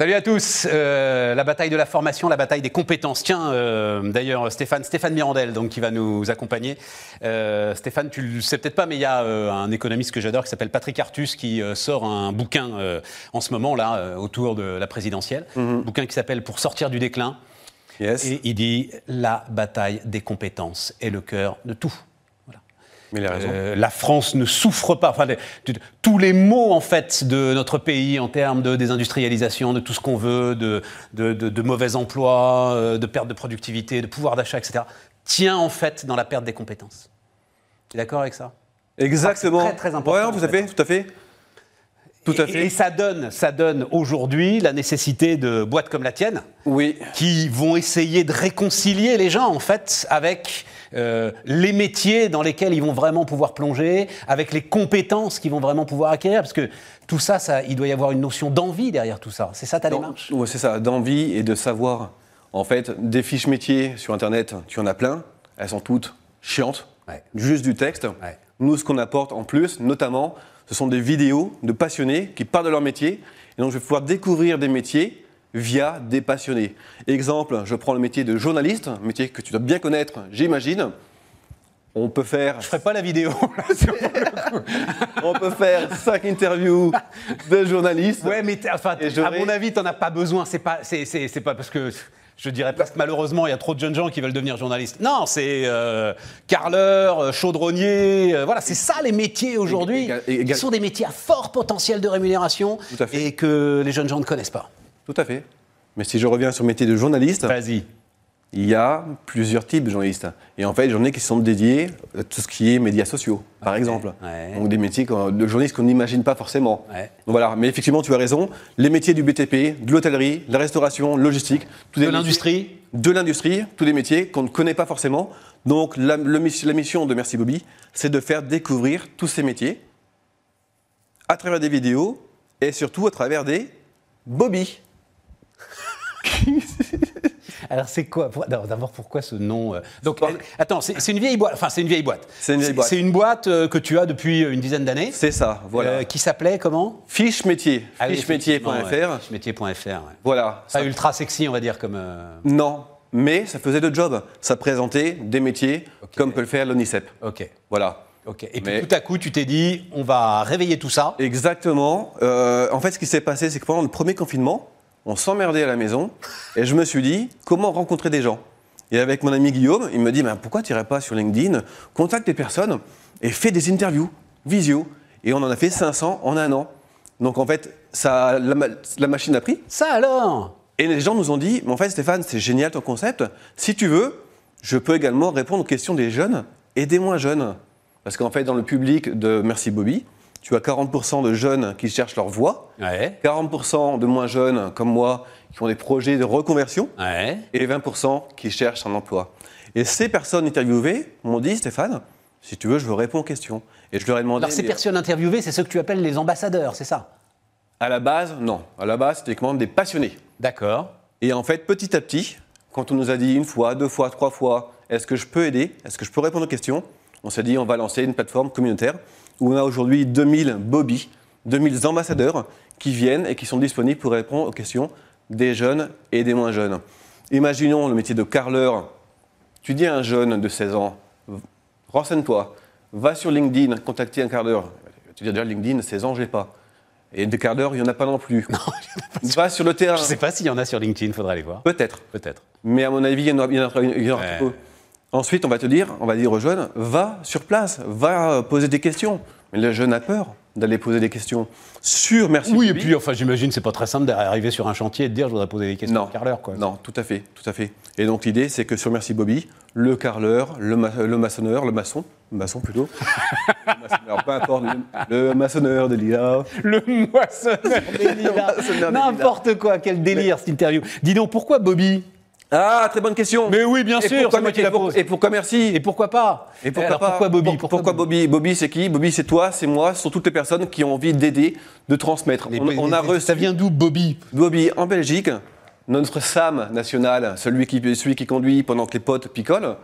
Salut à tous. Euh, la bataille de la formation, la bataille des compétences. Tiens, euh, d'ailleurs, Stéphane, Stéphane Mirandel, donc, qui va nous accompagner. Euh, Stéphane, tu le sais peut-être pas, mais il y a un économiste que j'adore qui s'appelle Patrick Artus qui sort un bouquin en ce moment là autour de la présidentielle, un bouquin qui s'appelle Pour sortir du déclin. Yes. Et il dit la bataille des compétences est le cœur de tout. Mais. Euh, la France ne souffre pas. Enfin, tous les maux en fait de notre pays en termes de désindustrialisation, de tout ce qu'on veut, de, de, mauvais emplois, euh, de perte de productivité, de pouvoir d'achat, etc., tient en fait dans la perte des compétences. Tu es d'accord avec ça? Exactement. C'est très, très important. Ouais, tout à fait. Tout à fait. Et, ça donne, ça donne aujourd'hui la nécessité de boîtes comme la tienne, oui. qui vont essayer de réconcilier les gens en fait avec euh, les métiers dans lesquels ils vont vraiment pouvoir plonger, avec les compétences qu'ils vont vraiment pouvoir acquérir, parce que tout ça, ça il doit y avoir une notion d'envie derrière tout ça. C'est ça ta démarche? Oui, c'est ça, d'envie et de savoir. En fait, des fiches métiers sur Internet, tu en as plein. Elles sont toutes chiantes, juste du texte. Nous, ce qu'on apporte en plus, notamment, ce sont des vidéos de passionnés qui parlent de leur métier. Et donc, je vais pouvoir découvrir des métiers via des passionnés. Exemple, je prends le métier de journaliste, un métier que tu dois bien connaître, j'imagine. On peut faire. Je ferai pas la vidéo. on peut faire cinq interviews de journalistes. Ouais, mais enfin, à mon avis, tu n'en as pas besoin. C'est pas, c'est, pas parce que je dirais presque malheureusement, il y a trop de jeunes gens qui veulent devenir journalistes. Non, c'est euh, carleur, euh, chaudronnier, euh, voilà, c'est ça les métiers aujourd'hui. Ils sont des métiers à fort potentiel de rémunération et que les jeunes gens ne connaissent pas. Tout à fait. Mais si je reviens sur le métier de journaliste, vas-y il y a plusieurs types de journalistes. Et en fait, j'en ai qui sont dédiés à tout ce qui est médias sociaux, par exemple. Donc des métiers de journalistes qu'on n'imagine pas forcément. voilà. Mais effectivement, tu as raison. Les métiers du BTP, de l'hôtellerie, de la restauration, logistique. de l'industrie De l'industrie, tous les métiers qu'on ne connaît pas forcément. Donc la, la mission de Merci Bobby, c'est de faire découvrir tous ces métiers à travers des vidéos et surtout à travers des Bobby. Alors c'est quoi? D'abord pourquoi ce nom euh, Donc attends, c'est une vieille boîte. Enfin c'est une vieille boîte. C'est une vieille boîte. C'est une boîte euh, que tu as depuis une dizaine d'années. C'est ça, voilà. Euh, qui s'appelait comment? Fiche métier. Ah Fichemétier.fr. Fichemétier.fr. Voilà. Pas ultra sexy on va dire comme. Non, mais ça faisait le job. Ça présentait des métiers comme peut le faire l'ONICEP. Ok. Voilà. Et puis tout à coup, tu t'es dit, on va réveiller tout ça. Exactement. en fait, ce qui s'est passé, c'est que pendant le premier confinement, on s'emmerdait à la maison, et je me suis dit, comment rencontrer des gens? Et avec mon ami Guillaume, il me dit, mais pourquoi tu n'irais pas sur LinkedIn, contacte des personnes et fais des interviews, visio. Et on en a fait 500 en un an. Donc en fait, ça, la, machine a pris. Ça alors? Et les gens nous ont dit, mais en fait Stéphane, c'est génial ton concept. Si tu veux, je peux également répondre aux questions des jeunes et des moins jeunes. Parce qu'en fait, dans le public de Merci Bobby, tu as 40% de jeunes qui cherchent leur voie, 40% de moins jeunes comme moi qui ont des projets de reconversion, et 20% qui cherchent un emploi. Et ces personnes interviewées m'ont dit, Stéphane, si tu veux, je veux répondre aux questions. Et je leur ai demandé. Alors ces personnes interviewées, c'est ceux que tu appelles les ambassadeurs, c'est ça? À la base, non. À la base, c'était des passionnés. D'accord. Et en fait, petit à petit, quand on nous a dit une fois, deux fois, trois fois, est-ce que je peux aider? Est-ce que je peux répondre aux questions? On s'est dit, on va lancer une plateforme communautaire où on a aujourd'hui 2000 Bobby, 2000 ambassadeurs qui viennent et qui sont disponibles pour répondre aux questions des jeunes et des moins jeunes. Imaginons le métier de carleur. Tu dis à un jeune de 16 ans, renseigne-toi, va sur LinkedIn, contacter un carleur. Tu dis déjà LinkedIn, 16 ans, je n'ai pas. Et de quart d'heure, il n'y en a pas non plus. Non, Va sur le terrain. Je ne sais pas s'il y en a sur LinkedIn, il faudra aller voir. Peut-être. Peut-être. Mais à mon avis, il y en aura, il y en aura, peu. Ensuite, on va te dire, on va dire aux jeunes, va sur place, va poser des questions. Mais le jeune a peur d'aller poser des questions sur Merci Oui, et puis enfin, j'imagine c'est pas très simple d'arriver sur un chantier et de dire je voudrais poser des questions non, au carleur. Quoi. Non, tout à fait, tout à fait. Et donc l'idée, c'est que sur Merci Bobby, le carleur, le, le maçonneur, le maçon, maçon plutôt, le maçonneur, peu importe, le, maçonneur de l'IA. Le moissonneur des lilas. N'importe quoi, quel délire cette interview. Dis donc, pourquoi Bobby? Ah, très bonne question. Mais oui, bien sûr. Pourquoi, moi qui la pose. Et pourquoi merci Et pourquoi pas Et pourquoi, pas pourquoi Bobby Pourquoi, Bobby Bobby, c'est qui Bobby, c'est toi, c'est moi, ce sont toutes les personnes qui ont envie d'aider, de transmettre. on, a reçu... Ça vient d'où, Bobby? Bobby, en Belgique, notre SAM national, celui qui, celui qui conduit pendant que les potes picolent,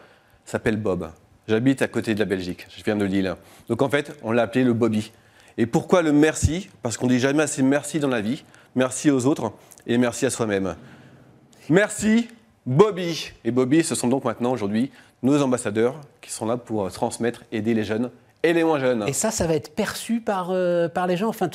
s'appelle Bob. J'habite à côté de la Belgique, je viens de Lille. Donc en fait, on l'a appelé le Bobby. Et pourquoi le merci? Parce qu'on dit jamais assez merci dans la vie. Merci aux autres. et merci à soi-même. Merci Bobby. Et Bobby, ce sont donc maintenant aujourd'hui nos ambassadeurs qui sont là pour transmettre, aider les jeunes et les moins jeunes. Et ça, ça va être perçu par, euh, les gens. Enfin,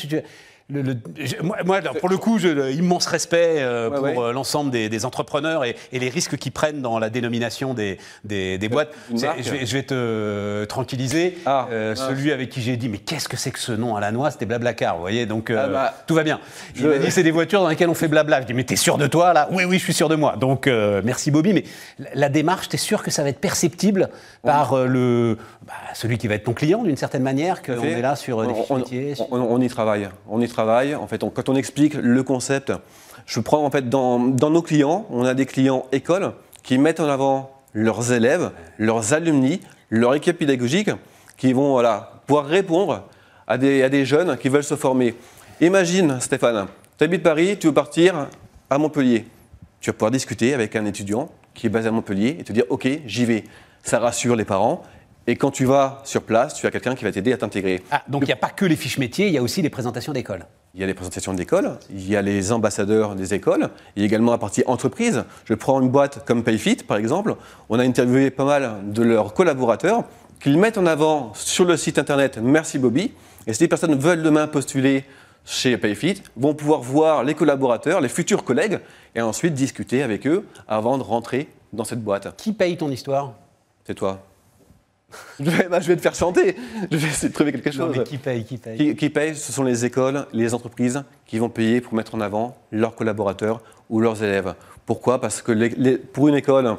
le- le- je- moi, moi, alors, pour le coup, j'ai immense respect euh, Ouais, pour ouais. euh, l'ensemble des, des entrepreneurs et, et les risques qu'ils prennent dans la dénomination des, des, des boîtes. Je vais, je vais te euh, tranquilliser. Ah. Euh, Ah. celui avec qui j'ai dit, mais qu'est-ce que c'est que ce nom à la noix C'était Blablacar, vous voyez? Donc, euh, Ah bah, tout va bien. Il je- m'a dit, c'est des voitures dans lesquelles on fait blabla. Je dis, mais t'es sûr de toi, là? Oui, oui, je suis sûr de moi. Donc, euh, merci Bobby. Mais la, la démarche, t'es sûr que ça va être perceptible par euh, le, bah, celui qui va être ton client, d'une certaine manière, qu'on est là sur euh, des on, fiches on- métiers sur- on- on y travaille. On y travaille. En fait, quand on explique le concept, je prends en fait dans, dans nos clients, on a des clients écoles qui mettent en avant leurs élèves, leurs alumni, leur équipe pédagogique, qui vont voilà, pouvoir répondre à des, à des jeunes qui veulent se former. Imagine, Stéphane, tu habites Paris, tu veux partir à Montpellier. Tu vas pouvoir discuter avec un étudiant qui est basé à Montpellier et te dire Ok, j'y vais. Ça rassure les parents. Et quand tu vas sur place, tu as quelqu'un qui va t'aider à t'intégrer. Ah, donc il n'y a pas que les fiches métiers, il y a aussi les présentations d'école. Il y a les présentations d'école, il y a les ambassadeurs des écoles, il y a également la partie entreprise. Je prends une boîte comme Payfit, par exemple. On a interviewé pas mal de leurs collaborateurs qu'ils mettent en avant sur le site internet Merci Bobby. Et si les personnes veulent demain postuler chez Payfit, vont pouvoir voir les collaborateurs, les futurs collègues, et ensuite discuter avec eux avant de rentrer dans cette boîte. Qui paye ton histoire? C'est toi. Je vais, bah, je vais te faire chanter. Je vais essayer de trouver quelque Non, chose. mais qui paye Qui paye Qui, qui payent, ce sont les écoles, les entreprises qui vont payer pour mettre en avant leurs collaborateurs ou leurs élèves. Pourquoi? Parce que les- les- pour une école,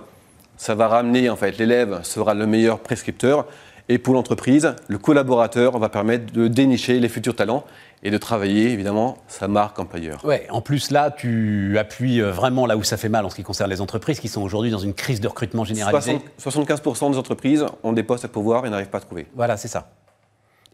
ça va ramener, en fait, l'élève sera le meilleur prescripteur. Et pour l'entreprise, le collaborateur va permettre de dénicher les futurs talents et de travailler, évidemment, sa marque employeur. Ouais, en plus là, tu appuies euh, vraiment là où ça fait mal en ce qui concerne les entreprises qui sont aujourd'hui dans une crise de recrutement généralisée. 60 75% des entreprises ont des postes à pouvoir et n'arrivent pas à trouver. Voilà, c'est ça.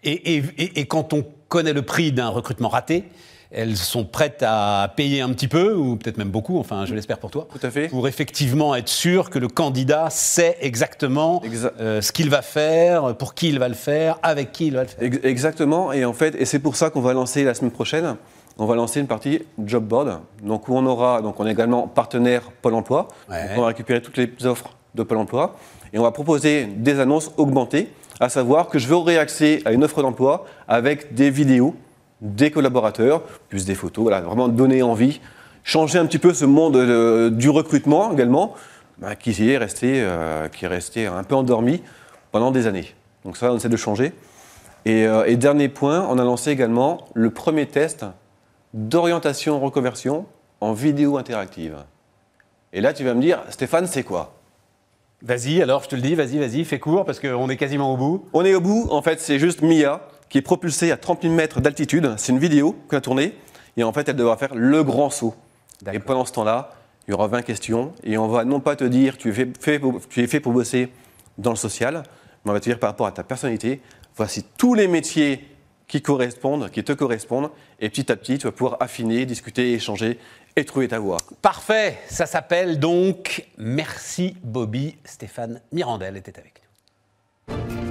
Et, et- et- et quand on connaît le prix d'un recrutement raté, elles sont prêtes à payer un petit peu, ou peut-être même beaucoup, enfin je l'espère pour toi, Tout à fait. pour effectivement être sûr que le candidat sait exactement Exa- euh, ce qu'il va faire, pour qui il va le faire, avec qui il va le faire. Ex- Exactement, et en fait, et c'est pour ça qu'on va lancer la semaine prochaine, on va lancer une partie job board, donc où on aura, donc on est également partenaire Pôle Emploi, Ouais. donc on va récupérer toutes les offres de Pôle Emploi, et on va proposer des annonces augmentées, à savoir que je vais aurai accès à une offre d'emploi avec des vidéos, des collaborateurs, plus des photos, voilà, vraiment donner envie, changer un petit peu ce monde euh, du recrutement également, bah, qui est resté, euh, qui est resté un peu endormi pendant des années. Donc ça, on essaie de changer. Et, euh, et dernier point, on a lancé également le premier test d'orientation reconversion en vidéo interactive. Et là, tu vas me dire, Stéphane, c'est quoi? Vas-y, alors je te le dis, vas-y, vas-y, fais court parce qu'on est quasiment au bout. On est au bout, en fait, c'est juste Mia qui est propulsée à 30 000 mètres d'altitude. C'est une vidéo qu'on a tournée. Et en fait, elle devra faire le grand saut. Et pendant ce temps-là, il y aura 20 questions. Et on va non pas te dire tu es fait, fait pour, tu es fait pour bosser dans le social, mais on va te dire par rapport à ta personnalité, voici tous les métiers qui correspondent, qui te correspondent. Et petit à petit, tu vas pouvoir affiner, discuter, échanger et trouver ta voie. Parfait, ça s'appelle donc Merci Bobby. Stéphane Mirandel était avec nous.